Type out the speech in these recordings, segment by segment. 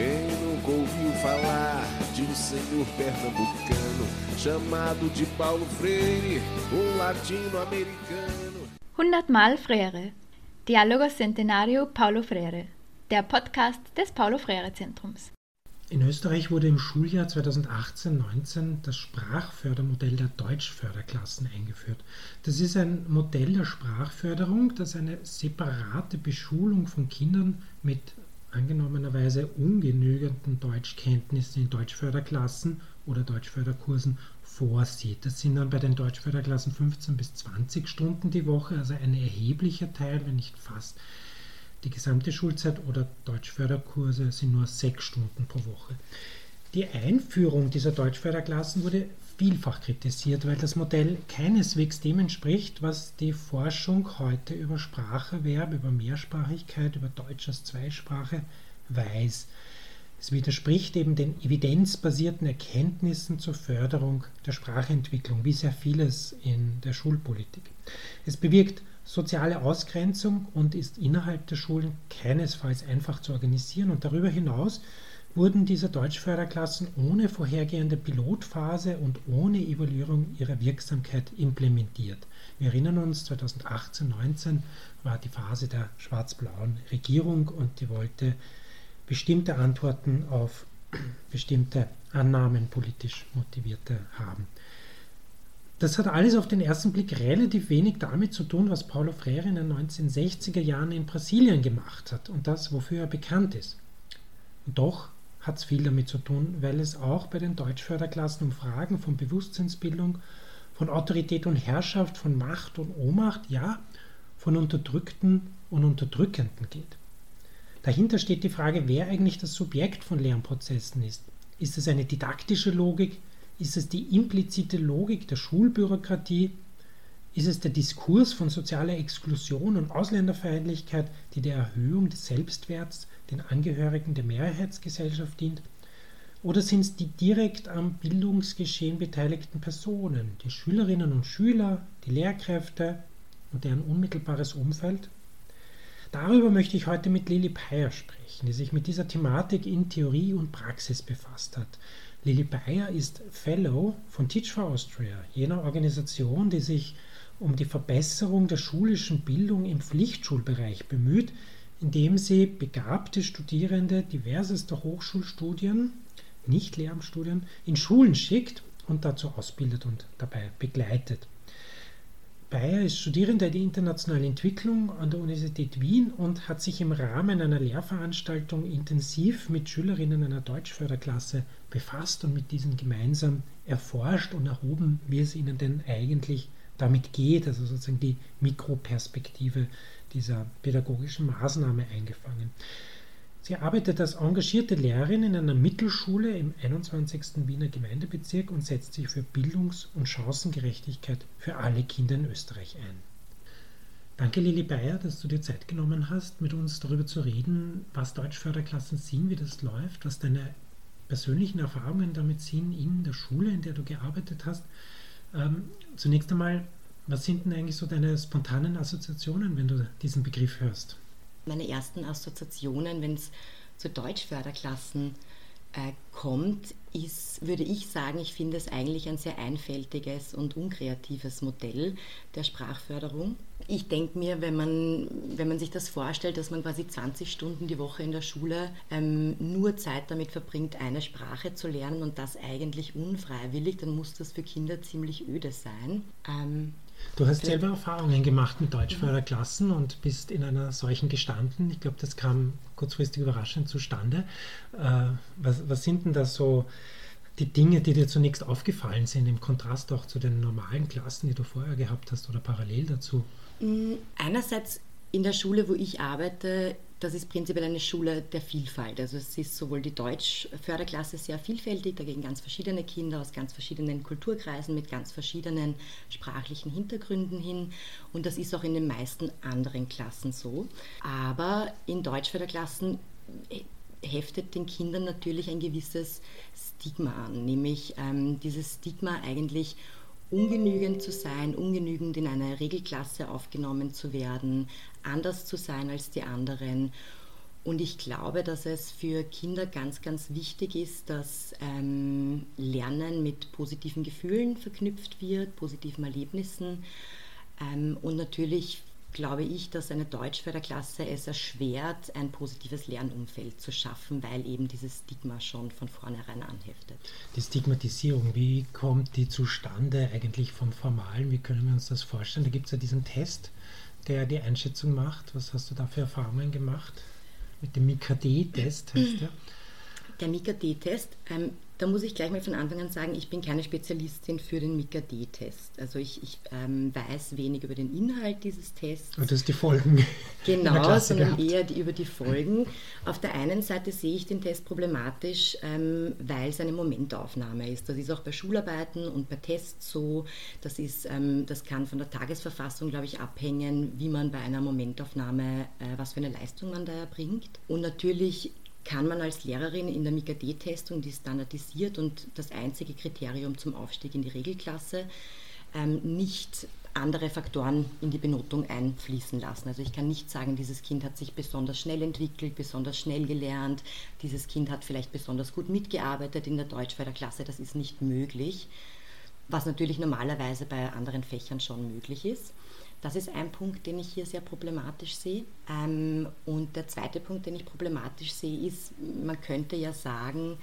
Quem nunca ouviu falar de um senhor pernambucano chamado de Paulo Freire, um latino-americano? Hundertmal Freire. Dialogos Centenario Paulo Freire. Der Podcast des Paulo Freire Zentrums. In Österreich wurde im Schuljahr 2018-19 das Sprachfördermodell der Deutschförderklassen eingeführt. Das ist ein Modell der Sprachförderung, das eine separate Beschulung von Kindern mit angenommenerweise ungenügenden Deutschkenntnissen in Deutschförderklassen oder Deutschförderkursen vorsieht. Das sind dann bei den Deutschförderklassen 15 bis 20 Stunden die Woche, also ein erheblicher Teil, wenn nicht fast die gesamte Schulzeit oder Deutschförderkurse sind nur sechs Stunden pro Woche. Die Einführung dieser Deutschförderklassen wurde vielfach kritisiert, weil das Modell keineswegs dem entspricht, was die Forschung heute über Spracherwerb, über Mehrsprachigkeit, über Deutsch als Zweisprache weiß. Es widerspricht eben den evidenzbasierten Erkenntnissen zur Förderung der Sprachentwicklung, wie sehr vieles in der Schulpolitik. Es bewirkt soziale Ausgrenzung und ist innerhalb der Schulen keinesfalls einfach zu organisieren. Und darüber hinaus wurden diese Deutschförderklassen ohne vorhergehende Pilotphase und ohne Evaluierung ihrer Wirksamkeit implementiert. Wir erinnern uns, 2018-19 war die Phase der schwarz-blauen Regierung und die wollte bestimmte Antworten auf bestimmte Annahmen politisch motivierte haben. Das hat alles auf den ersten Blick relativ wenig damit zu tun, was Paulo Freire in den 1960er Jahren in Brasilien gemacht hat und das, wofür er bekannt ist. Und doch hat es viel damit zu tun, weil es auch bei den Deutschförderklassen um Fragen von Bewusstseinsbildung, von Autorität und Herrschaft, von Macht und Ohnmacht, ja, von Unterdrückten und Unterdrückenden geht. Dahinter steht die Frage, wer eigentlich das Subjekt von Lernprozessen ist. Ist es eine didaktische Logik? Ist es die implizite Logik der Schulbürokratie? Ist es der Diskurs von sozialer Exklusion und Ausländerfeindlichkeit, die der Erhöhung des Selbstwerts den Angehörigen der Mehrheitsgesellschaft dient? Oder sind es die direkt am Bildungsgeschehen beteiligten Personen, die Schülerinnen und Schüler, die Lehrkräfte und deren unmittelbares Umfeld? Darüber möchte ich heute mit Lili Peyer sprechen, die sich mit dieser Thematik in Theorie und Praxis befasst hat. Lili Bayer ist Fellow von Teach for Austria, jener Organisation, die sich um die Verbesserung der schulischen Bildung im Pflichtschulbereich bemüht, indem sie begabte Studierende diversester Hochschulstudien, nicht Lehramtsstudien, in Schulen schickt und dazu ausbildet und dabei begleitet. Bayer ist Studierender der internationalen Entwicklung an der Universität Wien und hat sich im Rahmen einer Lehrveranstaltung intensiv mit Schülerinnen einer Deutschförderklasse befasst und mit diesen gemeinsam erforscht und erhoben, wie es ihnen denn eigentlich damit geht, also sozusagen die Mikroperspektive dieser pädagogischen Maßnahme eingefangen. Sie arbeitet als engagierte Lehrerin in einer Mittelschule im 21. Wiener Gemeindebezirk und setzt sich für Bildungs- und Chancengerechtigkeit für alle Kinder in Österreich ein. Danke, Lili Bayer, dass du dir Zeit genommen hast, mit uns darüber zu reden, was Deutschförderklassen sind, wie das läuft, was deine persönlichen Erfahrungen damit sind in der Schule, in der du gearbeitet hast. Ähm, zunächst einmal, was sind denn eigentlich so deine spontanen Assoziationen, wenn du diesen Begriff hörst? Meine ersten Assoziationen, wenn es zu Deutschförderklassen äh, kommt, ist, würde ich sagen, ich finde es eigentlich ein sehr einfältiges und unkreatives Modell der Sprachförderung. Ich denke mir, wenn man, wenn man sich das vorstellt, dass man quasi 20 Stunden die Woche in der Schule ähm, nur Zeit damit verbringt, eine Sprache zu lernen und das eigentlich unfreiwillig, dann muss das für Kinder ziemlich öde sein. Ähm, Du hast selber Erfahrungen gemacht mit Deutschförderklassen und bist in einer solchen gestanden. Ich glaube, das kam kurzfristig überraschend zustande. Äh, was, was sind denn da so die Dinge, die dir zunächst aufgefallen sind, im Kontrast auch zu den normalen Klassen, die du vorher gehabt hast oder parallel dazu? Mm, einerseits in der Schule, wo ich arbeite, das ist prinzipiell eine Schule der Vielfalt. Also es ist sowohl die Deutsch-Förderklasse sehr vielfältig, da gehen ganz verschiedene Kinder aus ganz verschiedenen Kulturkreisen mit ganz verschiedenen sprachlichen Hintergründen hin. Und das ist auch in den meisten anderen Klassen so. Aber in Deutsch-Förderklassen heftet den Kindern natürlich ein gewisses Stigma an, nämlich ähm, dieses Stigma eigentlich ungenügend zu sein, ungenügend in eine Regelklasse aufgenommen zu werden, anders zu sein als die anderen. Und ich glaube, dass es für Kinder ganz, ganz wichtig ist, dass ähm, Lernen mit positiven Gefühlen verknüpft wird, positiven Erlebnissen. Ähm, und natürlich glaube ich, dass eine Deutschförderklasse es erschwert, ein positives Lernumfeld zu schaffen, weil eben dieses Stigma schon von vornherein anheftet. Die Stigmatisierung, wie kommt die zustande eigentlich vom Formalen? Wie können wir uns das vorstellen? Da gibt es ja diesen Test, der die Einschätzung macht. Was hast du da für Erfahrungen gemacht? Mit dem MIKD-Test heißt der. Der MIKD-Test, ähm, da muss ich gleich mal von Anfang an sagen, ich bin keine Spezialistin für den MIKD-Test. Also ich, ich ähm, weiß wenig über den Inhalt dieses Tests. Und das ist die Folgen. Genau, sondern gehabt. eher die, über die Folgen. Auf der einen Seite sehe ich den Test problematisch, ähm, weil es eine Momentaufnahme ist. Das ist auch bei Schularbeiten und bei Tests so. Das, ist, ähm, das kann von der Tagesverfassung, glaube ich, abhängen, wie man bei einer Momentaufnahme, äh, was für eine Leistung man da erbringt. Und natürlich kann man als Lehrerin in der MIKD-Testung, die standardisiert und das einzige Kriterium zum Aufstieg in die Regelklasse, ähm, nicht andere Faktoren in die Benotung einfließen lassen. Also ich kann nicht sagen, dieses Kind hat sich besonders schnell entwickelt, besonders schnell gelernt, dieses Kind hat vielleicht besonders gut mitgearbeitet in der Deutschförderklasse, das ist nicht möglich, was natürlich normalerweise bei anderen Fächern schon möglich ist. Das ist ein Punkt, den ich hier sehr problematisch sehe. Ähm, und der zweite Punkt, den ich problematisch sehe, ist, man könnte ja sagen,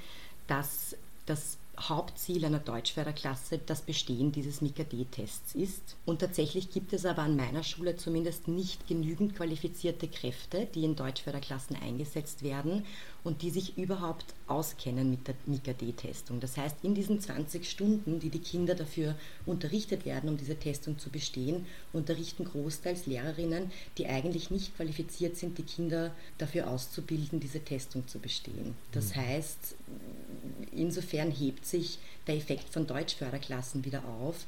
dass das Hauptziel einer Deutschförderklasse das Bestehen dieses MIKD-Tests ist. Und tatsächlich gibt es aber an meiner Schule zumindest nicht genügend qualifizierte Kräfte, die in Deutschförderklassen eingesetzt werden und die sich überhaupt auskennen mit der MIKD-Testung. Das heißt, in diesen 20 Stunden, die die Kinder dafür unterrichtet werden, um diese Testung zu bestehen, unterrichten großteils Lehrerinnen, die eigentlich nicht qualifiziert sind, die Kinder dafür auszubilden, diese Testung zu bestehen. Das mhm. heißt, insofern hebt sich der Effekt von Deutschförderklassen wieder auf,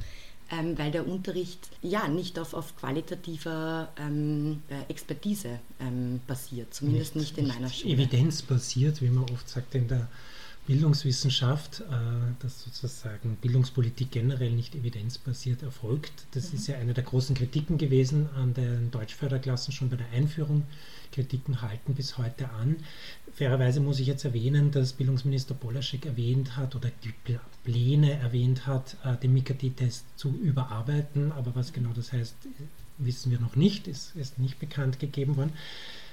ähm, weil der Unterricht ja nicht auf, auf qualitativer ähm, äh, Expertise ähm, basiert, zumindest nicht, nicht in meiner Schule. Evidenzbasiert, wie man oft sagt in der Bildungswissenschaft, äh, dass sozusagen Bildungspolitik generell nicht evidenzbasiert erfolgt. Das mhm. ist ja eine der großen Kritiken gewesen an den Deutschförderklassen schon bei der Einführung. Kritiken halten bis heute an. Fairerweise muss ich jetzt erwähnen, dass Bildungsminister Polaschek erwähnt hat oder die Pläne erwähnt hat, äh, den MIKAT-Test zu überarbeiten. Aber was genau das heißt, wissen wir noch nicht, ist, ist nicht bekannt gegeben worden.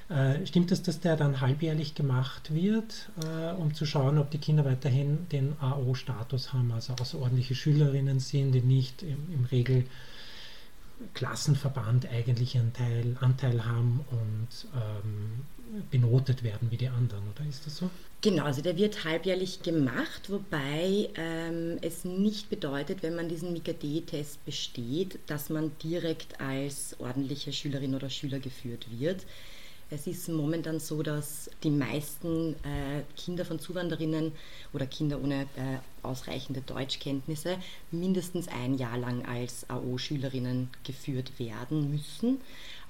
Äh, stimmt es, dass der dann halbjährlich gemacht wird, äh, um zu schauen, ob die Kinder weiterhin den AO-Status haben, also außerordentliche Schülerinnen sind, die nicht im, im Regel Klassenverband eigentlich einen Teil, Anteil haben und ähm, benotet werden wie die anderen, oder ist das so? Genau, also der wird halbjährlich gemacht, wobei ähm, es nicht bedeutet, wenn man diesen MIKD-Test besteht, dass man direkt als ordentliche Schülerin oder Schüler geführt wird. Es ist momentan so, dass die meisten äh, Kinder von Zuwanderinnen oder Kinder ohne äh, ausreichende Deutschkenntnisse mindestens ein Jahr lang als AO-Schülerinnen geführt werden müssen,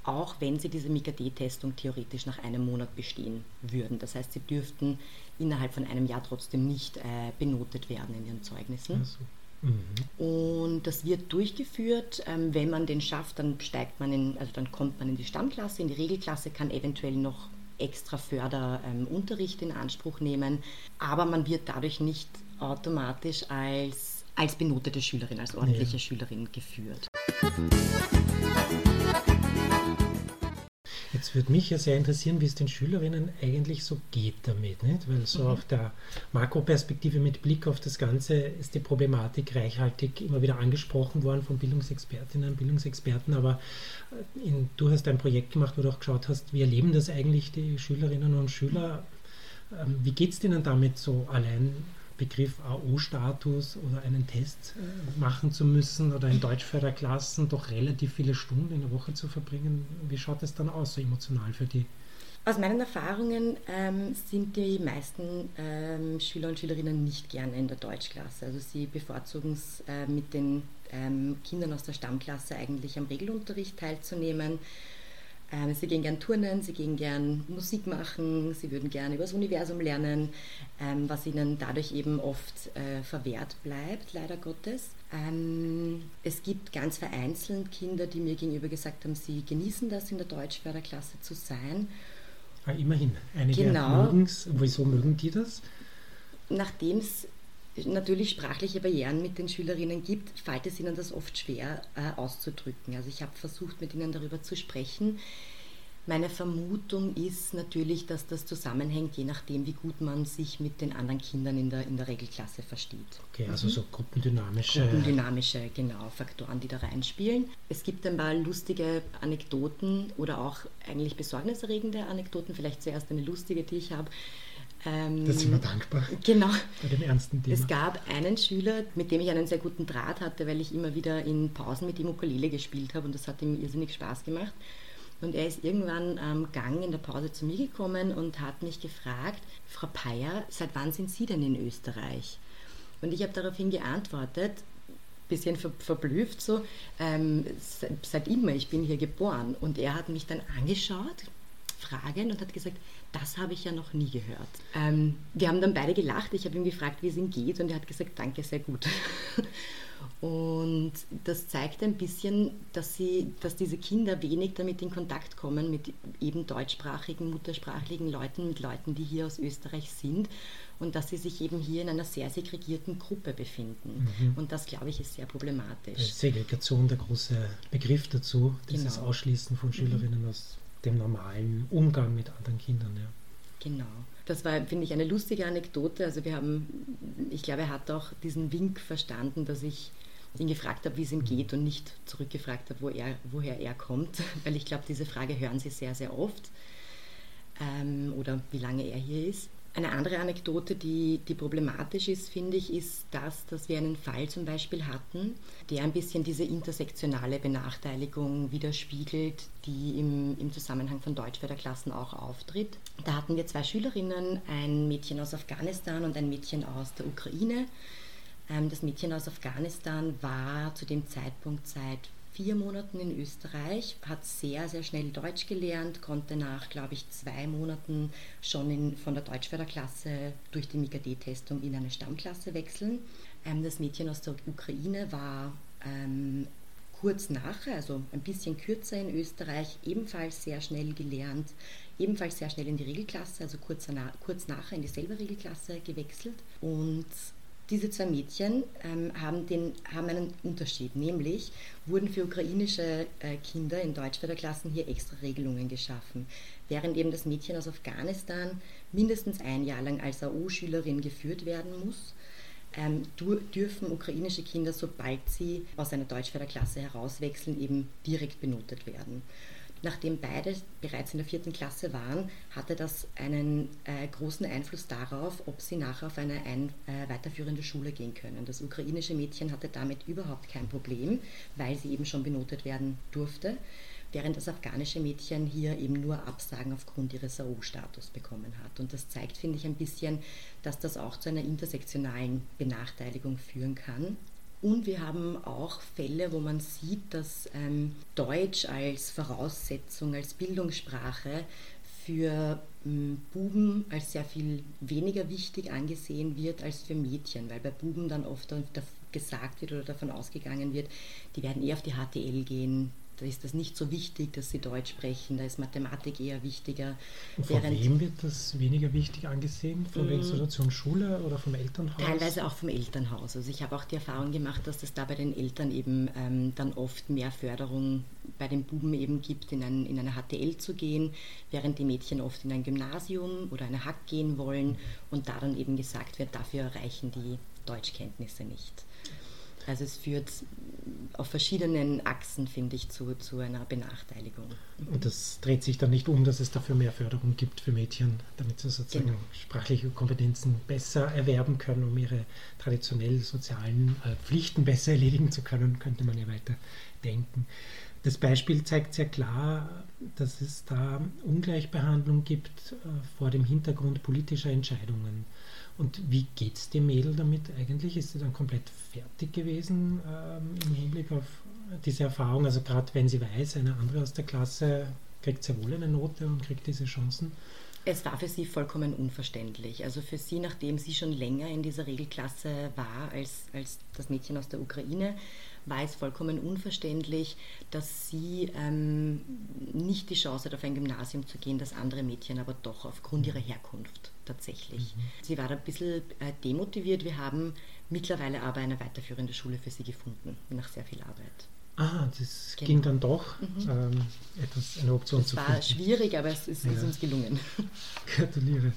auch wenn sie diese MIKD-Testung theoretisch nach einem Monat bestehen würden. Das heißt, sie dürften innerhalb von einem Jahr trotzdem nicht äh, benotet werden in ihren Zeugnissen. Also. Mhm. Und das wird durchgeführt. Ähm, wenn man den schafft, dann steigt man in, also dann kommt man in die Stammklasse, in die Regelklasse, kann eventuell noch extra Förderunterricht ähm, in Anspruch nehmen, aber man wird dadurch nicht automatisch als, als benotete Schülerin, als ordentliche ja. Schülerin geführt. Jetzt würde mich ja sehr interessieren, wie es den Schülerinnen eigentlich so geht damit. Nicht? Weil so mhm. auf der Makroperspektive mit Blick auf das Ganze ist die Problematik reichhaltig immer wieder angesprochen worden von Bildungsexpertinnen und Bildungsexperten. Aber äh, in, du hast ein Projekt gemacht, wo du auch geschaut hast, wie erleben das eigentlich die Schülerinnen und Schüler? Ähm, wie geht es denen damit so allein Begriff AO-Status oder einen Test äh, machen zu müssen oder in Deutschförderklassen doch relativ viele Stunden in der Woche zu verbringen. Wie schaut es dann aus, so emotional für die? Aus meinen Erfahrungen ähm, sind die meisten ähm, Schüler und Schülerinnen nicht gerne in der Deutschklasse. Also sie bevorzugen es, äh, mit den ähm, Kindern aus der Stammklasse eigentlich am Regelunterricht teilzunehmen sie gehen gern turnen, sie gehen gern Musik machen, sie würden gerne über das Universum lernen, ähm, was ihnen dadurch eben oft äh, verwehrt bleibt, leider Gottes. Ähm, es gibt ganz vereinzelt Kinder, die mir gegenüber gesagt haben, sie genießen das, in der Deutschförderklasse zu sein. Ah, immerhin. Einige Genau. mögen's. Wieso mögen die das? Nachdem es natürlich sprachliche Barrieren mit den Schülerinnen gibt, fällt es ihnen das oft schwer äh, auszudrücken. Also ich habe versucht, mit ihnen darüber zu sprechen. Meine Vermutung ist natürlich, dass das zusammenhängt, je nachdem, wie gut man sich mit den anderen Kindern in der, in der Regelklasse versteht. Okay, also so gruppendynamische. Gruppendynamische, genau, Faktoren, die da reinspielen. Es gibt ein paar lustige Anekdoten oder auch eigentlich besorgniserregende Anekdoten. Vielleicht zuerst eine lustige, die ich habe. Ähm, Das sind wir dankbar Genau. bei dem ernsten Thema. Es gab einen Schüler, mit dem ich einen sehr guten Draht hatte, weil ich immer wieder in Pausen mit ihm Ukulele gespielt habe und das hat ihm irrsinnig Spaß gemacht. Und er ist irgendwann am Gang in der Pause zu mir gekommen und hat mich gefragt, Frau Peyer, seit wann sind Sie denn in Österreich? Und ich habe daraufhin geantwortet, bisschen ver verblüfft so, ähm, seit, seit immer, ich bin hier geboren. Und er hat mich dann angeschaut, fragend, und hat gesagt, das habe ich ja noch nie gehört. Ähm, wir haben dann beide gelacht, ich habe ihn gefragt, wie es ihm geht, und er hat gesagt, danke, sehr gut. Und das zeigt ein bisschen, dass, sie, dass diese Kinder wenig damit in Kontakt kommen mit eben deutschsprachigen, muttersprachlichen Leuten, mit Leuten, die hier aus Österreich sind und dass sie sich eben hier in einer sehr segregierten Gruppe befinden. Und das, glaube ich, ist sehr problematisch. Segregation, der große Begriff dazu, dieses Genau. Ausschließen von Schülerinnen aus dem normalen Umgang mit anderen Kindern. Ja. Genau. Das war, finde ich, eine lustige Anekdote. Also wir haben, ich glaube, er hat auch diesen Wink verstanden, dass ich ihn gefragt habe, wie es ihm geht und nicht zurückgefragt habe, wo er, woher er kommt. Weil ich glaube, diese Frage hören sie sehr, sehr oft. Ähm, oder wie lange er hier ist. Eine andere Anekdote, die, die problematisch ist, finde ich, ist das, dass wir einen Fall zum Beispiel hatten, der ein bisschen diese intersektionale Benachteiligung widerspiegelt, die im, im Zusammenhang von Deutschförderklassen auch auftritt. Da hatten wir zwei Schülerinnen, ein Mädchen aus Afghanistan und ein Mädchen aus der Ukraine. Ähm, Das Mädchen aus Afghanistan war zu dem Zeitpunkt seit vier Monaten in Österreich, hat sehr, sehr schnell Deutsch gelernt, konnte nach, glaube ich, zwei Monaten schon in, von der Deutschförderklasse durch die MIGAD-Testung in eine Stammklasse wechseln. Ähm, Das Mädchen aus der Ukraine war ähm, kurz nachher, also ein bisschen kürzer in Österreich, ebenfalls sehr schnell gelernt, ebenfalls sehr schnell in die Regelklasse, also kurz, kurz nachher in dieselbe Regelklasse gewechselt. Und diese zwei Mädchen ähm, haben, den, haben einen Unterschied, nämlich wurden für ukrainische äh, Kinder in Deutschförderklassen hier extra Regelungen geschaffen, während eben das Mädchen aus Afghanistan mindestens ein Jahr lang als AO-Schülerin geführt werden muss ähm, dürfen ukrainische Kinder, sobald sie aus einer Deutschförderklasse herauswechseln, eben direkt benotet werden. Nachdem beide bereits in der vierten Klasse waren, hatte das einen äh, großen Einfluss darauf, ob sie nachher auf eine ein, äh, weiterführende Schule gehen können. Das ukrainische Mädchen hatte damit überhaupt kein Problem, weil sie eben schon benotet werden durfte, während das afghanische Mädchen hier eben nur Absagen aufgrund ihres AO-Status bekommen hat. Und das zeigt, finde ich, ein bisschen, dass das auch zu einer intersektionalen Benachteiligung führen kann. Und wir haben auch Fälle, wo man sieht, dass ähm, Deutsch als Voraussetzung, als Bildungssprache für ähm, Buben als sehr viel weniger wichtig angesehen wird als für Mädchen, weil bei Buben dann oft gesagt wird oder davon ausgegangen wird, die werden eher auf die HTL gehen, da ist das nicht so wichtig, dass sie Deutsch sprechen, da ist Mathematik eher wichtiger. Und von wem wird das weniger wichtig angesehen? Von der Institution Schule oder vom Elternhaus? Teilweise auch vom Elternhaus. Also ich habe auch die Erfahrung gemacht, dass es da bei den Eltern eben ähm, dann oft mehr Förderung bei den Buben eben gibt, in, ein, in eine HTL zu gehen, während die Mädchen oft in ein Gymnasium oder eine Hack gehen wollen und da dann eben gesagt wird, dafür reichen die Deutschkenntnisse nicht. Also es führt auf verschiedenen Achsen, finde ich, zu, zu einer Benachteiligung. Und das dreht sich dann nicht um, dass es dafür mehr Förderung gibt für Mädchen, damit sie sozusagen Genau. sprachliche Kompetenzen besser erwerben können, um ihre traditionell sozialen äh, Pflichten besser erledigen zu können, könnte man ja weiter denken. Das Beispiel zeigt sehr klar, dass es da Ungleichbehandlung gibt äh, vor dem Hintergrund politischer Entscheidungen. Und wie geht es dem Mädel damit eigentlich? Ist sie dann komplett fertig gewesen ähm, im Hinblick auf diese Erfahrung? Also gerade wenn sie weiß, eine andere aus der Klasse kriegt sehr wohl eine Note und kriegt diese Chancen. Es war für sie vollkommen unverständlich. Also für sie, nachdem sie schon länger in dieser Regelklasse war als, als das Mädchen aus der Ukraine, war es vollkommen unverständlich, dass sie ähm, nicht die Chance hat, auf ein Gymnasium zu gehen, das andere Mädchen aber doch aufgrund ihrer Herkunft tatsächlich. Mhm. Sie war da ein bisschen äh, demotiviert. Wir haben mittlerweile aber eine weiterführende Schule für sie gefunden, nach sehr viel Arbeit. Ah, das genau. ging dann doch, mhm. ähm, etwas, eine Option das zu finden. Es war schwierig, aber es ist, ja. ist uns gelungen. Gratuliere.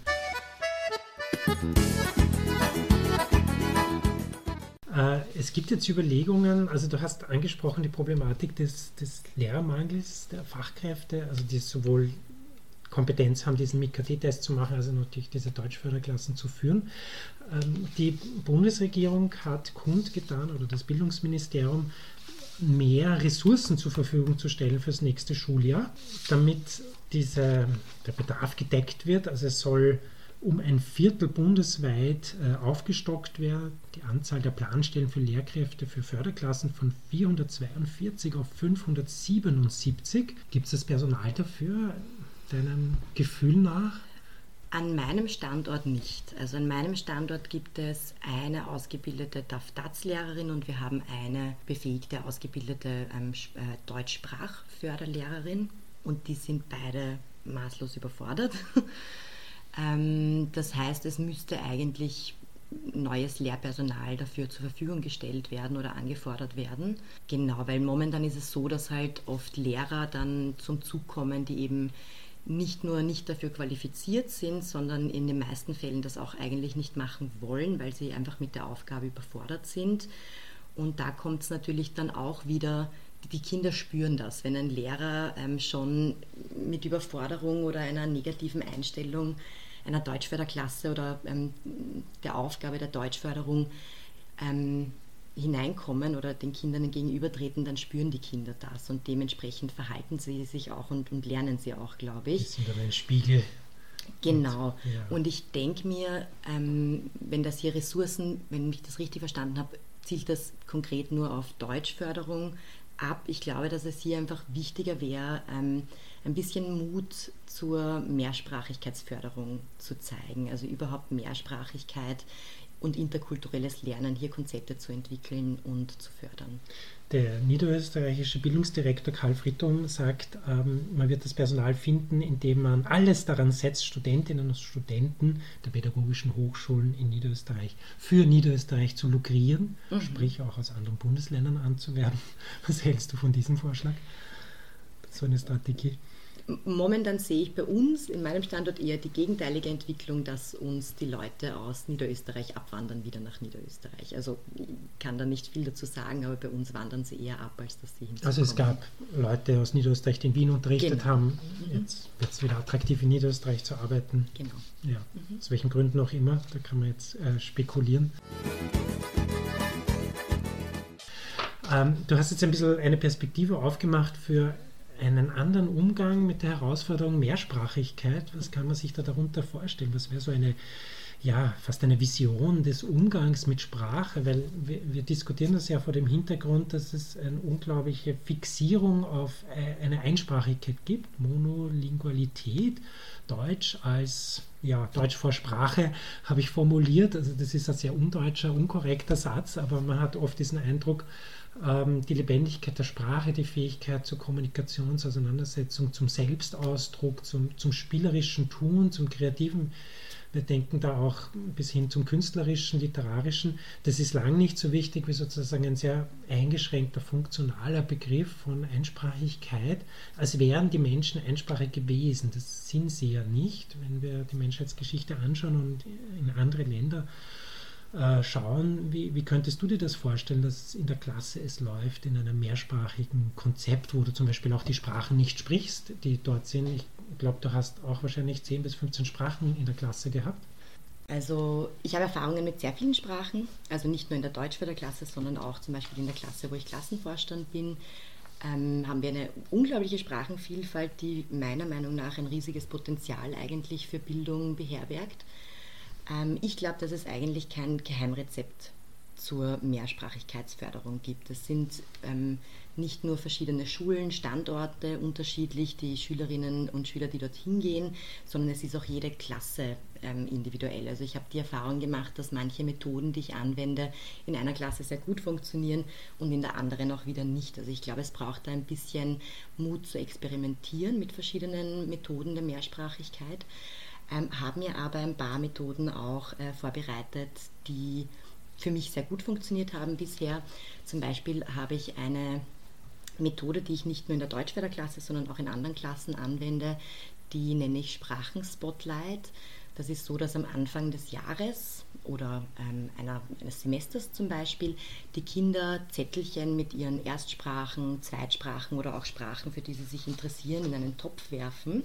Äh, es gibt jetzt Überlegungen, also du hast angesprochen die Problematik des, des Lehrermangels der Fachkräfte, also die sowohl Kompetenz haben, diesen MIKT-Test zu machen, also natürlich diese Deutschförderklassen zu führen. Ähm, die Bundesregierung hat kundgetan oder das Bildungsministerium mehr Ressourcen zur Verfügung zu stellen fürs nächste Schuljahr, damit diese, der Bedarf gedeckt wird. Also es soll um ein Viertel bundesweit äh, aufgestockt werden, die Anzahl der Planstellen für Lehrkräfte für Förderklassen von 442 auf 577. Gibt es das Personal dafür, deinem Gefühl nach? An meinem Standort nicht. Also an meinem Standort gibt es eine ausgebildete DAF-DATS-Lehrerin und wir haben eine befähigte, ausgebildete ähm, äh, Deutschsprachförderlehrerin und die sind beide maßlos überfordert. ähm, das heißt, es müsste eigentlich neues Lehrpersonal dafür zur Verfügung gestellt werden oder angefordert werden. Genau, weil momentan ist es so, dass halt oft Lehrer dann zum Zug kommen, die eben nicht nur nicht dafür qualifiziert sind, sondern in den meisten Fällen das auch eigentlich nicht machen wollen, weil sie einfach mit der Aufgabe überfordert sind. Und da kommt es natürlich dann auch wieder, die Kinder spüren das, wenn ein Lehrer ähm, schon mit Überforderung oder einer negativen Einstellung einer Deutschförderklasse oder ähm, der Aufgabe der Deutschförderung ähm, hineinkommen oder den Kindern gegenübertreten, dann spüren die Kinder das und dementsprechend verhalten sie sich auch und, und lernen sie auch, glaube ich. Das sind dann ein Spiegel. Genau. Und, ja. und ich denke mir, ähm, wenn das hier Ressourcen, wenn ich das richtig verstanden habe, zielt das konkret nur auf Deutschförderung ab. Ich glaube, dass es hier einfach wichtiger wäre, ähm, ein bisschen Mut zur Mehrsprachigkeitsförderung zu zeigen. Also überhaupt Mehrsprachigkeit und interkulturelles Lernen, hier Konzepte zu entwickeln und zu fördern. Der niederösterreichische Bildungsdirektor Karl Frittum sagt, ähm, man wird das Personal finden, indem man alles daran setzt, Studentinnen und Studenten der pädagogischen Hochschulen in Niederösterreich für Niederösterreich zu lukrieren, mhm. sprich auch aus anderen Bundesländern anzuwerben. Was hältst du von diesem Vorschlag? So eine Strategie? Momentan sehe ich bei uns, in meinem Standort, eher die gegenteilige Entwicklung, dass uns die Leute aus Niederösterreich abwandern wieder nach Niederösterreich. Also ich kann da nicht viel dazu sagen, aber bei uns wandern sie eher ab, als dass sie hinzukommen. Also es gab Leute aus Niederösterreich, die in Wien unterrichtet genau. haben. Mhm. Jetzt wird es wieder attraktiv in Niederösterreich zu arbeiten. Genau. Ja. Mhm. Aus welchen Gründen auch immer, da kann man jetzt äh, spekulieren. Ähm, du hast jetzt ein bisschen eine Perspektive aufgemacht für einen anderen Umgang mit der Herausforderung Mehrsprachigkeit. Was kann man sich da darunter vorstellen? Was wäre so eine, ja, fast eine Vision des Umgangs mit Sprache? Weil wir, wir diskutieren das ja vor dem Hintergrund, dass es eine unglaubliche Fixierung auf äh, eine Einsprachigkeit gibt, Monolingualität. Deutsch als ja, Deutsch vor Sprache habe ich formuliert. Also das ist ein sehr undeutscher, unkorrekter Satz, aber man hat oft diesen Eindruck, ähm, die Lebendigkeit der Sprache, die Fähigkeit zur Kommunikationsauseinandersetzung, zum Selbstausdruck, zum, zum spielerischen Tun, zum kreativen. Wir denken da auch bis hin zum künstlerischen, literarischen. Das ist lang nicht so wichtig wie sozusagen ein sehr eingeschränkter, funktionaler Begriff von Einsprachigkeit, als wären die Menschen einsprachig gewesen. Das sind sie ja nicht, wenn wir die Menschheitsgeschichte anschauen und in andere Länder äh, schauen. Wie, wie könntest du dir das vorstellen, dass in der Klasse es läuft, in einem mehrsprachigen Konzept, wo du zum Beispiel auch die Sprachen nicht sprichst, die dort sind? Ich glaube, du hast auch wahrscheinlich 10 bis 15 Sprachen in der Klasse gehabt. Also ich habe Erfahrungen mit sehr vielen Sprachen, also nicht nur in der Deutschförderklasse, sondern auch zum Beispiel in der Klasse, wo ich Klassenvorstand bin, ähm, haben wir eine unglaubliche Sprachenvielfalt, die meiner Meinung nach ein riesiges Potenzial eigentlich für Bildung beherbergt. Ähm, ich glaube, dass es eigentlich kein Geheimrezept zur Mehrsprachigkeitsförderung gibt. Es sind ähm, nicht nur verschiedene Schulen, Standorte unterschiedlich, die Schülerinnen und Schüler, die dorthin gehen, sondern es ist auch jede Klasse ähm, individuell. Also ich habe die Erfahrung gemacht, dass manche Methoden, die ich anwende, in einer Klasse sehr gut funktionieren und in der anderen auch wieder nicht. Also ich glaube, es braucht da ein bisschen Mut zu experimentieren mit verschiedenen Methoden der Mehrsprachigkeit. Ähm, haben mir aber ein paar Methoden auch äh, vorbereitet, die für mich sehr gut funktioniert haben bisher. Zum Beispiel habe ich eine Methode, die ich nicht nur in der Deutschförderklasse, sondern auch in anderen Klassen anwende, die nenne ich Sprachenspotlight. Das ist so, dass am Anfang des Jahres oder ähm, einer, eines Semesters zum Beispiel die Kinder Zettelchen mit ihren Erstsprachen, Zweitsprachen oder auch Sprachen, für die sie sich interessieren, in einen Topf werfen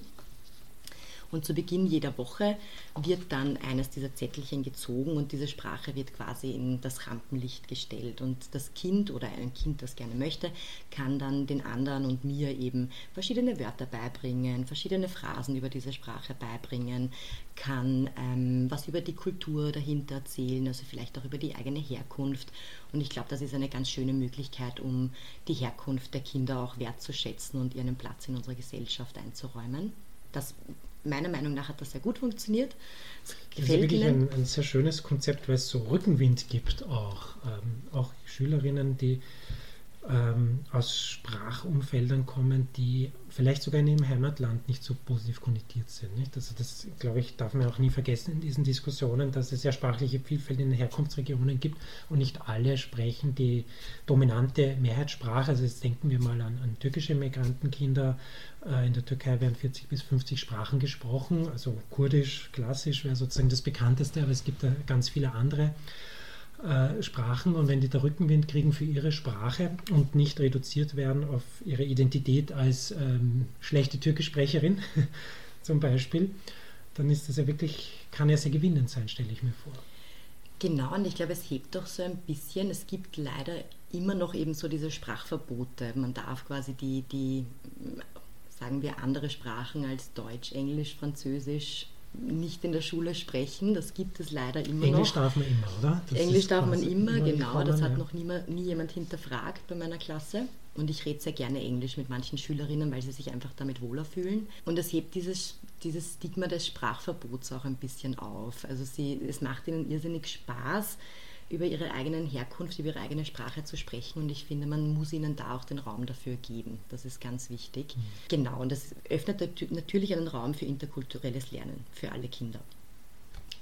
und zu Beginn jeder Woche wird dann eines dieser Zettelchen gezogen und diese Sprache wird quasi in das Rampenlicht gestellt. Und das Kind oder ein Kind, das gerne möchte, kann dann den anderen und mir eben verschiedene Wörter beibringen, verschiedene Phrasen über diese Sprache beibringen, kann ähm, was über die Kultur dahinter erzählen, also vielleicht auch über die eigene Herkunft. Und ich glaube, das ist eine ganz schöne Möglichkeit, um die Herkunft der Kinder auch wertzuschätzen und ihren Platz in unserer Gesellschaft einzuräumen. Das meiner Meinung nach hat das sehr gut funktioniert. Das gefällt das ist wirklich ein, ein, sehr schönes Konzept, weil es so Rückenwind gibt auch. Ähm, auch Schülerinnen, die ähm, aus Sprachumfeldern kommen, die vielleicht sogar in ihrem Heimatland nicht so positiv konnotiert sind. Nicht? Also das, glaube ich, darf man auch nie vergessen in diesen Diskussionen, dass es ja sprachliche Vielfalt in den Herkunftsregionen gibt und nicht alle sprechen die dominante Mehrheitssprache. Also jetzt denken wir mal an, an türkische Migrantenkinder. Äh, in der Türkei werden 40 bis 50 Sprachen gesprochen. Also Kurdisch, Klassisch wäre sozusagen das bekannteste, aber es gibt da ganz viele andere. Äh, Sprachen und wenn die da Rückenwind kriegen für ihre Sprache und nicht reduziert werden auf ihre Identität als ähm, schlechte Türkischsprecherin zum Beispiel, dann ist das ja wirklich, kann ja sehr gewinnend sein, stelle ich mir vor. Genau, und ich glaube, es hebt doch so ein bisschen, es gibt leider immer noch eben so diese Sprachverbote. Man darf quasi die, die sagen wir, andere Sprachen als Deutsch, Englisch, Französisch nicht in der Schule sprechen. Das gibt es leider immer Englisch noch. darf man immer, oder? Das Englisch darf man immer, immer genau. Gekommen, das hat ja. noch nie, nie jemand hinterfragt bei meiner Klasse. Und ich rede sehr gerne Englisch mit manchen Schülerinnen, weil sie sich einfach damit wohler fühlen. Und es hebt dieses, dieses Stigma des Sprachverbots auch ein bisschen auf. Also sie, es macht ihnen irrsinnig Spaß, über ihre eigenen Herkunft, über ihre eigene Sprache zu sprechen. Und ich finde, man muss ihnen da auch den Raum dafür geben. Das ist ganz wichtig. Mhm. Genau, und das öffnet natürlich einen Raum für interkulturelles Lernen für alle Kinder.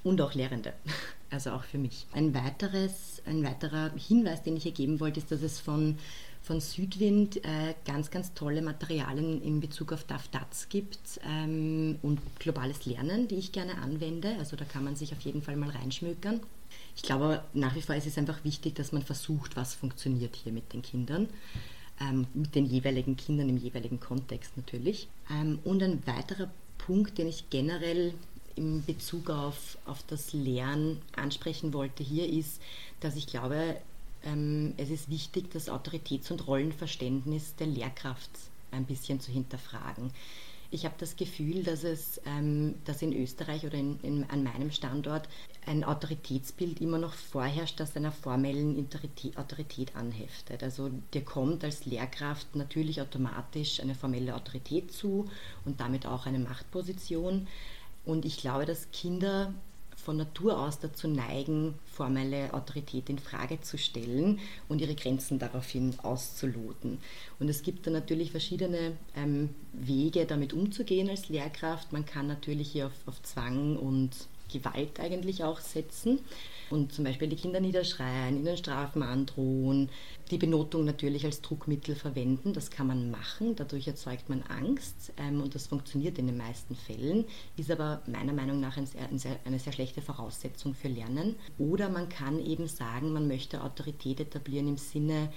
Und auch Lehrende, also auch für mich. Ein, weiteres, ein weiterer Hinweis, den ich hier geben wollte, ist, dass es von von Südwind äh, ganz, ganz tolle Materialien in Bezug auf DAF-DATS gibt ähm, und globales Lernen, die ich gerne anwende. Also da kann man sich auf jeden Fall mal reinschmökern. Ich glaube, nach wie vor ist es einfach wichtig, dass man versucht, was funktioniert hier mit den Kindern, ähm, mit den jeweiligen Kindern im jeweiligen Kontext natürlich. Ähm, und ein weiterer Punkt, den ich generell in Bezug auf, auf das Lernen ansprechen wollte hier, ist, dass ich glaube, ähm, es ist wichtig, das Autoritäts- und Rollenverständnis der Lehrkraft ein bisschen zu hinterfragen. Ich habe das Gefühl, dass es ähm, dass in Österreich oder in, in, an meinem Standort ein Autoritätsbild immer noch vorherrscht, das einer formellen Autorität anheftet. Also dir kommt als Lehrkraft natürlich automatisch eine formelle Autorität zu und damit auch eine Machtposition. Und ich glaube, dass Kinder von Natur aus dazu neigen, formelle Autorität in Frage zu stellen und ihre Grenzen daraufhin auszuloten. Und es gibt da natürlich verschiedene ähm, Wege, damit umzugehen als Lehrkraft. Man kann natürlich hier auf, auf Zwang und Gewalt eigentlich auch setzen und zum Beispiel die Kinder niederschreien, ihnen Strafen androhen, die Benotung natürlich als Druckmittel verwenden. Das kann man machen, dadurch erzeugt man Angst ähm, und das funktioniert in den meisten Fällen, ist aber meiner Meinung nach ein sehr, ein sehr, eine sehr schlechte Voraussetzung für Lernen. Oder man kann eben sagen, man möchte Autorität etablieren im Sinne,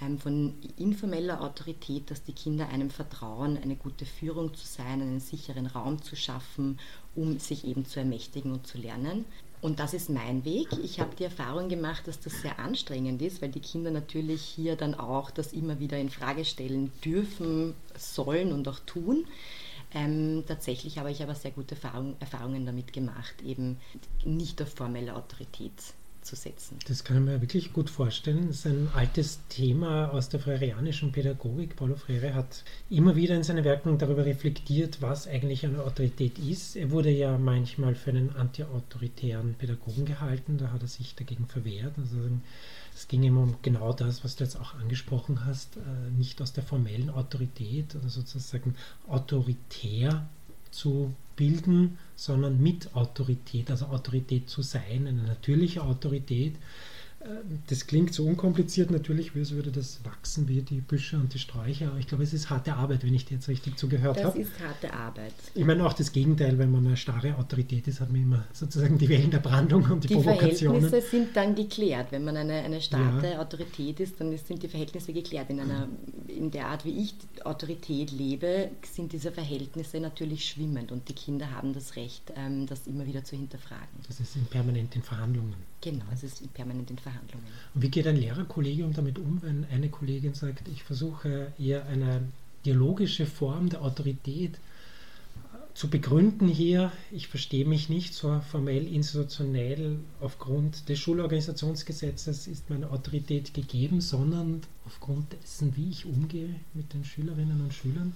ähm, von informeller Autorität, dass die Kinder einem vertrauen, eine gute Führung zu sein, einen sicheren Raum zu schaffen, um sich eben zu ermächtigen und zu lernen. Und das ist mein Weg. Ich habe die Erfahrung gemacht, dass das sehr anstrengend ist, weil die Kinder natürlich hier dann auch das immer wieder in Frage stellen dürfen, sollen und auch tun. Ähm, tatsächlich habe ich aber sehr gute Erfahrung, Erfahrungen damit gemacht, eben nicht auf formelle Autorität zu setzen. Das kann ich mir wirklich gut vorstellen. Das ist ein altes Thema aus der freirianischen Pädagogik. Paulo Freire hat immer wieder in seinen Werken darüber reflektiert, was eigentlich eine Autorität ist. Er wurde ja manchmal für einen antiautoritären Pädagogen gehalten, da hat er sich dagegen verwehrt. Also es ging immer um genau das, was du jetzt auch angesprochen hast, äh, nicht aus der formellen Autorität oder sozusagen autoritär zu bilden, sondern mit Autorität, also Autorität zu sein, eine natürliche Autorität, das klingt so unkompliziert natürlich, wie es würde das wachsen wie die Büsche und die Sträucher, aber ich glaube, es ist harte Arbeit, wenn ich dir jetzt richtig zugehört habe. Das ist harte Arbeit. Ich meine auch das Gegenteil, wenn man eine starre Autorität ist, hat man immer sozusagen die Wellen der Brandung und die, die Provokationen. Die Verhältnisse sind dann geklärt. Wenn man eine, eine starke ja. Autorität ist, dann sind die Verhältnisse geklärt. In, einer, in der Art, wie ich Autorität lebe, sind diese Verhältnisse natürlich schwimmend und die Kinder haben das Recht, ähm, das immer wieder zu hinterfragen. Das ist in permanenten Verhandlungen. Genau, es ist permanent in Verhandlungen. Und wie geht ein Lehrerkollegium damit um, wenn eine Kollegin sagt, ich versuche eher eine dialogische Form der Autorität zu begründen hier, ich verstehe mich nicht so formell institutionell aufgrund des Schulorganisationsgesetzes ist meine Autorität gegeben, sondern aufgrund dessen, wie ich umgehe mit den Schülerinnen und Schülern?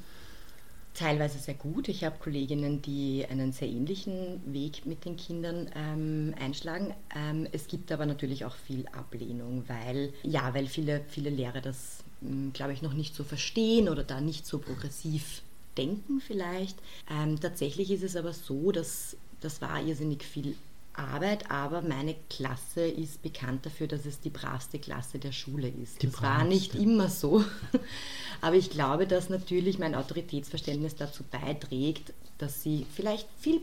Teilweise sehr gut. Ich habe Kolleginnen, die einen sehr ähnlichen Weg mit den Kindern ähm, einschlagen. Ähm, es gibt aber natürlich auch viel Ablehnung, weil ja, weil viele, viele Lehrer das, hm, glaube ich, noch nicht so verstehen oder da nicht so progressiv denken vielleicht. Ähm, tatsächlich ist es aber so, dass das war irrsinnig viel Arbeit, aber meine Klasse ist bekannt dafür, dass es die bravste Klasse der Schule ist. Die das bravste. war nicht immer so, aber ich glaube, dass natürlich mein Autoritätsverständnis dazu beiträgt, dass sie vielleicht viel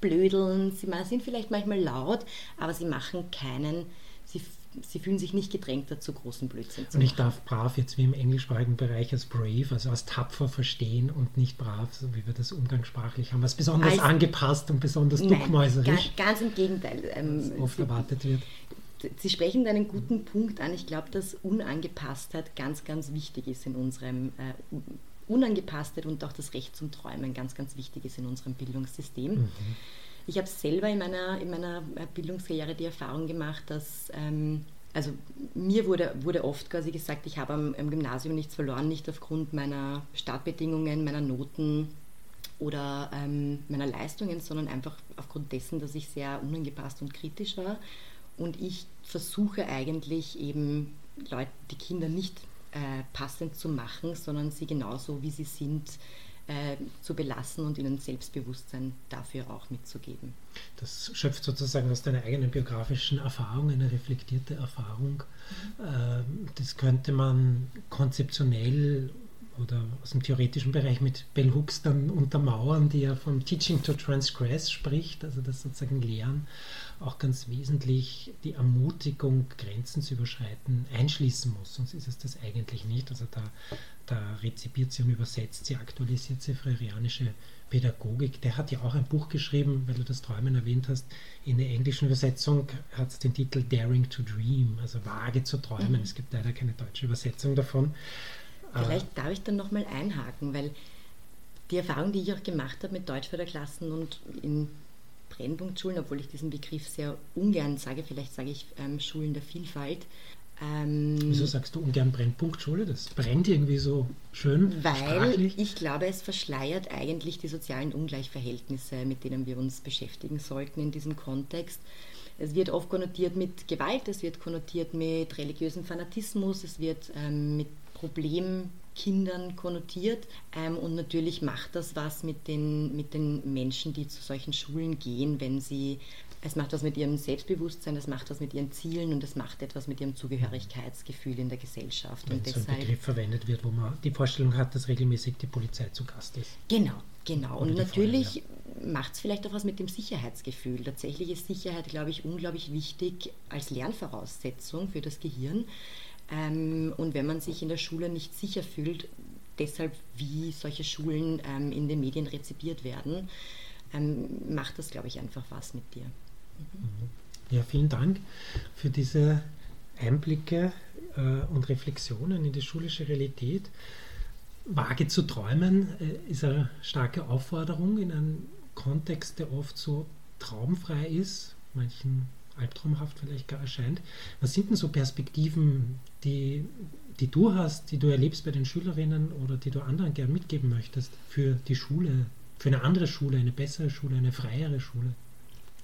blödeln, sie sind vielleicht manchmal laut, aber sie machen keinen, sie sie fühlen sich nicht gedrängt dazu, großen Blödsinn zu machen. Und ich darf brav jetzt wie im englischsprachigen Bereich als brave, also als tapfer verstehen und nicht brav, so wie wir das umgangssprachlich haben, als besonders als, angepasst und besonders nein, duckmäuserisch. Ganz, ganz im Gegenteil. Ähm, oft erwartet wird. Sie sprechen einen guten Punkt an. Ich glaube, dass Unangepasstheit ganz, ganz wichtig ist in unserem äh, Unangepasstheit und auch das Recht zum Träumen ganz, ganz wichtig ist in unserem Bildungssystem. Mhm. Ich habe selber in meiner, in meiner Bildungskarriere die Erfahrung gemacht, dass ähm, also mir wurde, wurde oft quasi gesagt, ich habe am, am, Gymnasium nichts verloren, nicht aufgrund meiner Startbedingungen, meiner Noten oder ähm, meiner Leistungen, sondern einfach aufgrund dessen, dass ich sehr unangepasst und kritisch war. Und ich versuche eigentlich eben Leute, die Kinder nicht äh, passend zu machen, sondern sie genauso wie sie sind äh, zu belassen und ihnen Selbstbewusstsein dafür auch mitzugeben. Das schöpft sozusagen aus deiner eigenen biografischen Erfahrung, eine reflektierte Erfahrung. Mhm. das könnte man konzeptionell oder aus dem theoretischen Bereich mit Bell Hooks dann untermauern, die ja vom Teaching to Transgress spricht, also das sozusagen Lehren auch ganz wesentlich die Ermutigung, Grenzen zu überschreiten, einschließen muss. Sonst ist es das eigentlich nicht. Also da, da rezipiert sie und übersetzt sie, aktualisiert sie freirianische Pädagogik. Der hat ja auch ein Buch geschrieben, weil du das Träumen erwähnt hast. In der englischen Übersetzung hat es den Titel Daring to Dream, also vage zu träumen. Mhm. Es gibt leider keine deutsche Übersetzung davon. Vielleicht darf ich dann nochmal einhaken, weil die Erfahrung, die ich auch gemacht habe mit Deutschförderklassen und in Brennpunktschulen, obwohl ich diesen Begriff sehr ungern sage, vielleicht sage ich ähm, Schulen der Vielfalt. Ähm, Wieso sagst du ungern Brennpunktschule? Das brennt irgendwie so schön. Weil sprachlich. ich glaube, es verschleiert eigentlich die sozialen Ungleichverhältnisse, mit denen wir uns beschäftigen sollten in diesem Kontext. Es wird oft konnotiert mit Gewalt, es wird konnotiert mit religiösem Fanatismus, es wird ähm, mit Problemkindern konnotiert. Ähm, und natürlich macht das was mit den, mit den Menschen, die zu solchen Schulen gehen, wenn sie es macht was mit ihrem Selbstbewusstsein, es macht was mit ihren Zielen und es macht etwas mit ihrem Zugehörigkeitsgefühl in der Gesellschaft. Wenn und so ein Begriff verwendet wird, wo man die Vorstellung hat, dass regelmäßig die Polizei zu Gast ist. Genau, genau. Oder und natürlich macht es vielleicht auch was mit dem Sicherheitsgefühl. Tatsächlich ist Sicherheit, glaube ich, unglaublich wichtig als Lernvoraussetzung für das Gehirn. Ähm, und wenn man sich in der Schule nicht sicher fühlt, deshalb wie solche Schulen ähm, in den Medien rezipiert werden, ähm, macht das, glaube ich, einfach was mit dir. Mhm. Ja, vielen Dank für diese Einblicke äh, und Reflexionen in die schulische Realität. Vage zu träumen äh, ist eine starke Aufforderung in einem Kontext, der oft so traumfrei ist. Manchen albtraumhaft vielleicht gar erscheint. Was sind denn so Perspektiven, die, die du hast, die du erlebst bei den Schülerinnen oder die du anderen gern mitgeben möchtest für die Schule, für eine andere Schule, eine bessere Schule, eine freiere Schule?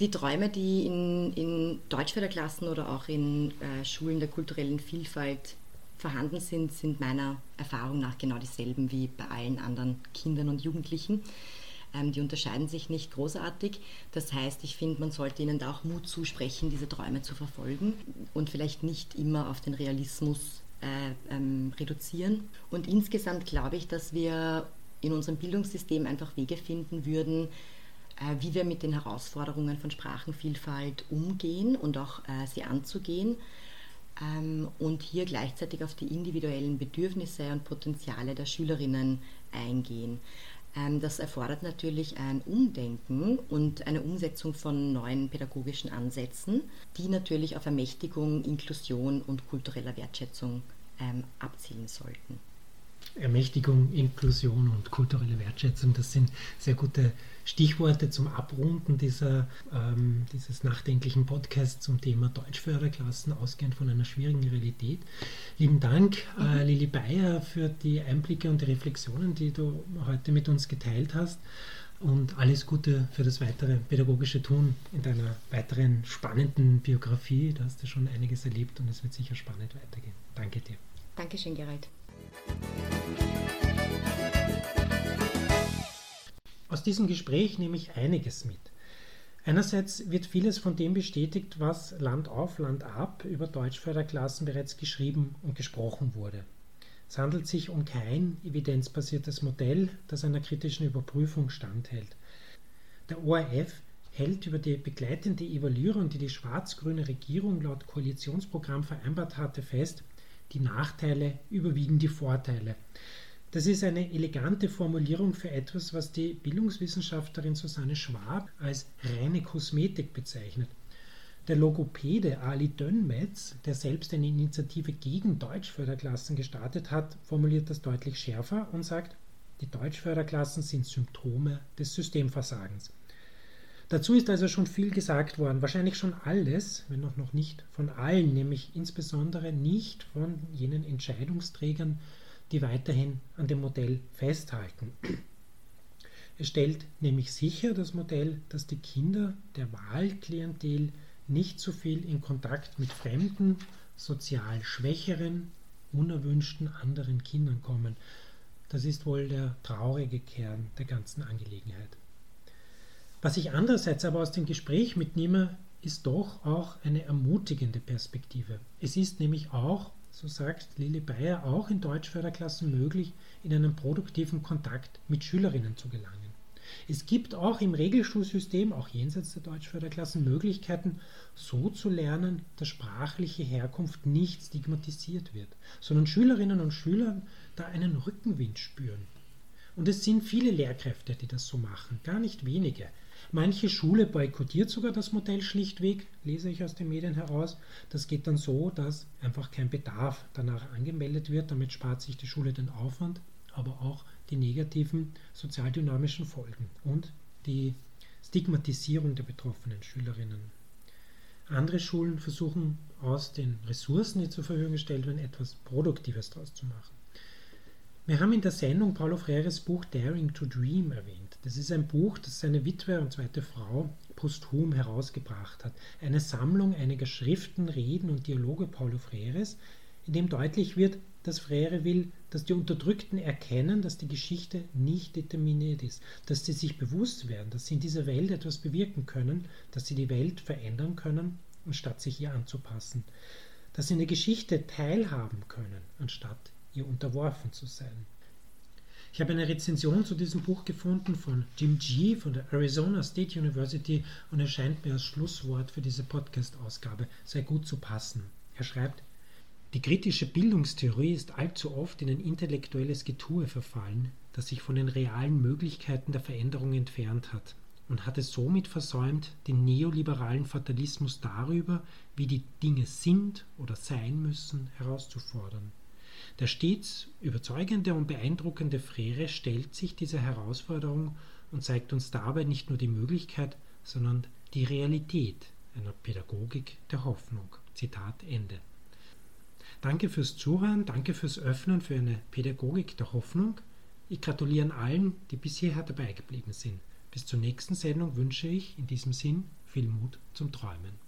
Die Träume, die in, in Deutschförderklassen oder auch in äh, Schulen der kulturellen Vielfalt vorhanden sind, sind meiner Erfahrung nach genau dieselben wie bei allen anderen Kindern und Jugendlichen. Ähm, die unterscheiden sich nicht großartig. Das heißt, ich finde, man sollte ihnen da auch Mut zusprechen, diese Träume zu verfolgen und vielleicht nicht immer auf den Realismus äh, ähm, reduzieren. Und insgesamt glaube ich, dass wir in unserem Bildungssystem einfach Wege finden würden, äh, wie wir mit den Herausforderungen von Sprachenvielfalt umgehen und auch äh, sie anzugehen ähm, und hier gleichzeitig auf die individuellen Bedürfnisse und Potenziale der Schülerinnen eingehen. Ähm, das erfordert natürlich ein Umdenken und eine Umsetzung von neuen pädagogischen Ansätzen, die natürlich auf Ermächtigung, Inklusion und kultureller Wertschätzung ähm, abzielen sollten. Ermächtigung, Inklusion und kulturelle Wertschätzung, das sind sehr gute Stichworte zum Abrunden dieser, ähm, dieses nachdenklichen Podcasts zum Thema Deutschförderklassen, ausgehend von einer schwierigen Realität. Lieben Dank, äh, Lili Bayer, für die Einblicke und die Reflexionen, die du heute mit uns geteilt hast. Und alles Gute für das weitere pädagogische Tun in deiner weiteren spannenden Biografie. Da hast du schon einiges erlebt und es wird sicher spannend weitergehen. Danke dir. Dankeschön, Gerald. Aus diesem Gespräch nehme ich einiges mit. Einerseits wird vieles von dem bestätigt, was Land auf, Land ab über Deutschförderklassen bereits geschrieben und gesprochen wurde. Es handelt sich um kein evidenzbasiertes Modell, das einer kritischen Überprüfung standhält. Der ORF hält über die begleitende Evaluierung, die die schwarz-grüne Regierung laut Koalitionsprogramm vereinbart hatte, fest, die Nachteile überwiegen die Vorteile. Das ist eine elegante Formulierung für etwas, was die Bildungswissenschaftlerin Susanne Schwab als reine Kosmetik bezeichnet. Der Logopäde Ali Dönmetz, der selbst eine Initiative gegen Deutschförderklassen gestartet hat, formuliert das deutlich schärfer und sagt, die Deutschförderklassen sind Symptome des Systemversagens. Dazu ist also schon viel gesagt worden, wahrscheinlich schon alles, wenn auch noch nicht von allen, nämlich insbesondere nicht von jenen Entscheidungsträgern, die weiterhin an dem Modell festhalten. Es stellt nämlich sicher, das Modell, dass die Kinder der Wahlklientel nicht so viel in Kontakt mit fremden, sozial schwächeren, unerwünschten anderen Kindern kommen. Das ist wohl der traurige Kern der ganzen Angelegenheit. Was ich andererseits aber aus dem Gespräch mitnehme, ist doch auch eine ermutigende Perspektive. Es ist nämlich auch, so sagt Lili Bayer, auch in Deutschförderklassen möglich, in einen produktiven Kontakt mit Schülerinnen zu gelangen. Es gibt auch im Regelschulsystem, auch jenseits der Deutschförderklassen, Möglichkeiten, so zu lernen, dass sprachliche Herkunft nicht stigmatisiert wird, sondern Schülerinnen und Schüler da einen Rückenwind spüren. Und es sind viele Lehrkräfte, die das so machen, gar nicht wenige. Manche Schule boykottiert sogar das Modell schlichtweg, lese ich aus den Medien heraus. Das geht dann so, dass einfach kein Bedarf danach angemeldet wird. Damit spart sich die Schule den Aufwand, aber auch die negativen sozialdynamischen Folgen und die Stigmatisierung der betroffenen Schülerinnen. Andere Schulen versuchen aus den Ressourcen, die zur Verfügung gestellt werden, etwas Produktives daraus zu machen. Wir haben in der Sendung Paulo Freires Buch Daring to Dream erwähnt. Das ist ein Buch, das seine Witwe und zweite Frau posthum herausgebracht hat. Eine Sammlung einiger Schriften, Reden und Dialoge Paulo Freires, in dem deutlich wird, dass Freire will, dass die Unterdrückten erkennen, dass die Geschichte nicht determiniert ist, dass sie sich bewusst werden, dass sie in dieser Welt etwas bewirken können, dass sie die Welt verändern können, anstatt sich ihr anzupassen, dass sie in der Geschichte teilhaben können, anstatt ihr unterworfen zu sein. Ich habe eine Rezension zu diesem Buch gefunden von Jim G. von der Arizona State University und er scheint mir als Schlusswort für diese Podcast-Ausgabe sehr gut zu passen. Er schreibt, die kritische Bildungstheorie ist allzu oft in ein intellektuelles Getue verfallen, das sich von den realen Möglichkeiten der Veränderung entfernt hat und hat es somit versäumt, den neoliberalen Fatalismus darüber, wie die Dinge sind oder sein müssen, herauszufordern. Der stets überzeugende und beeindruckende Frere stellt sich dieser Herausforderung und zeigt uns dabei nicht nur die Möglichkeit, sondern die Realität einer Pädagogik der Hoffnung. Zitat Ende. Danke fürs Zuhören, danke fürs Öffnen für eine Pädagogik der Hoffnung. Ich gratuliere allen, die bisher dabei geblieben sind. Bis zur nächsten Sendung wünsche ich in diesem Sinn viel Mut zum Träumen.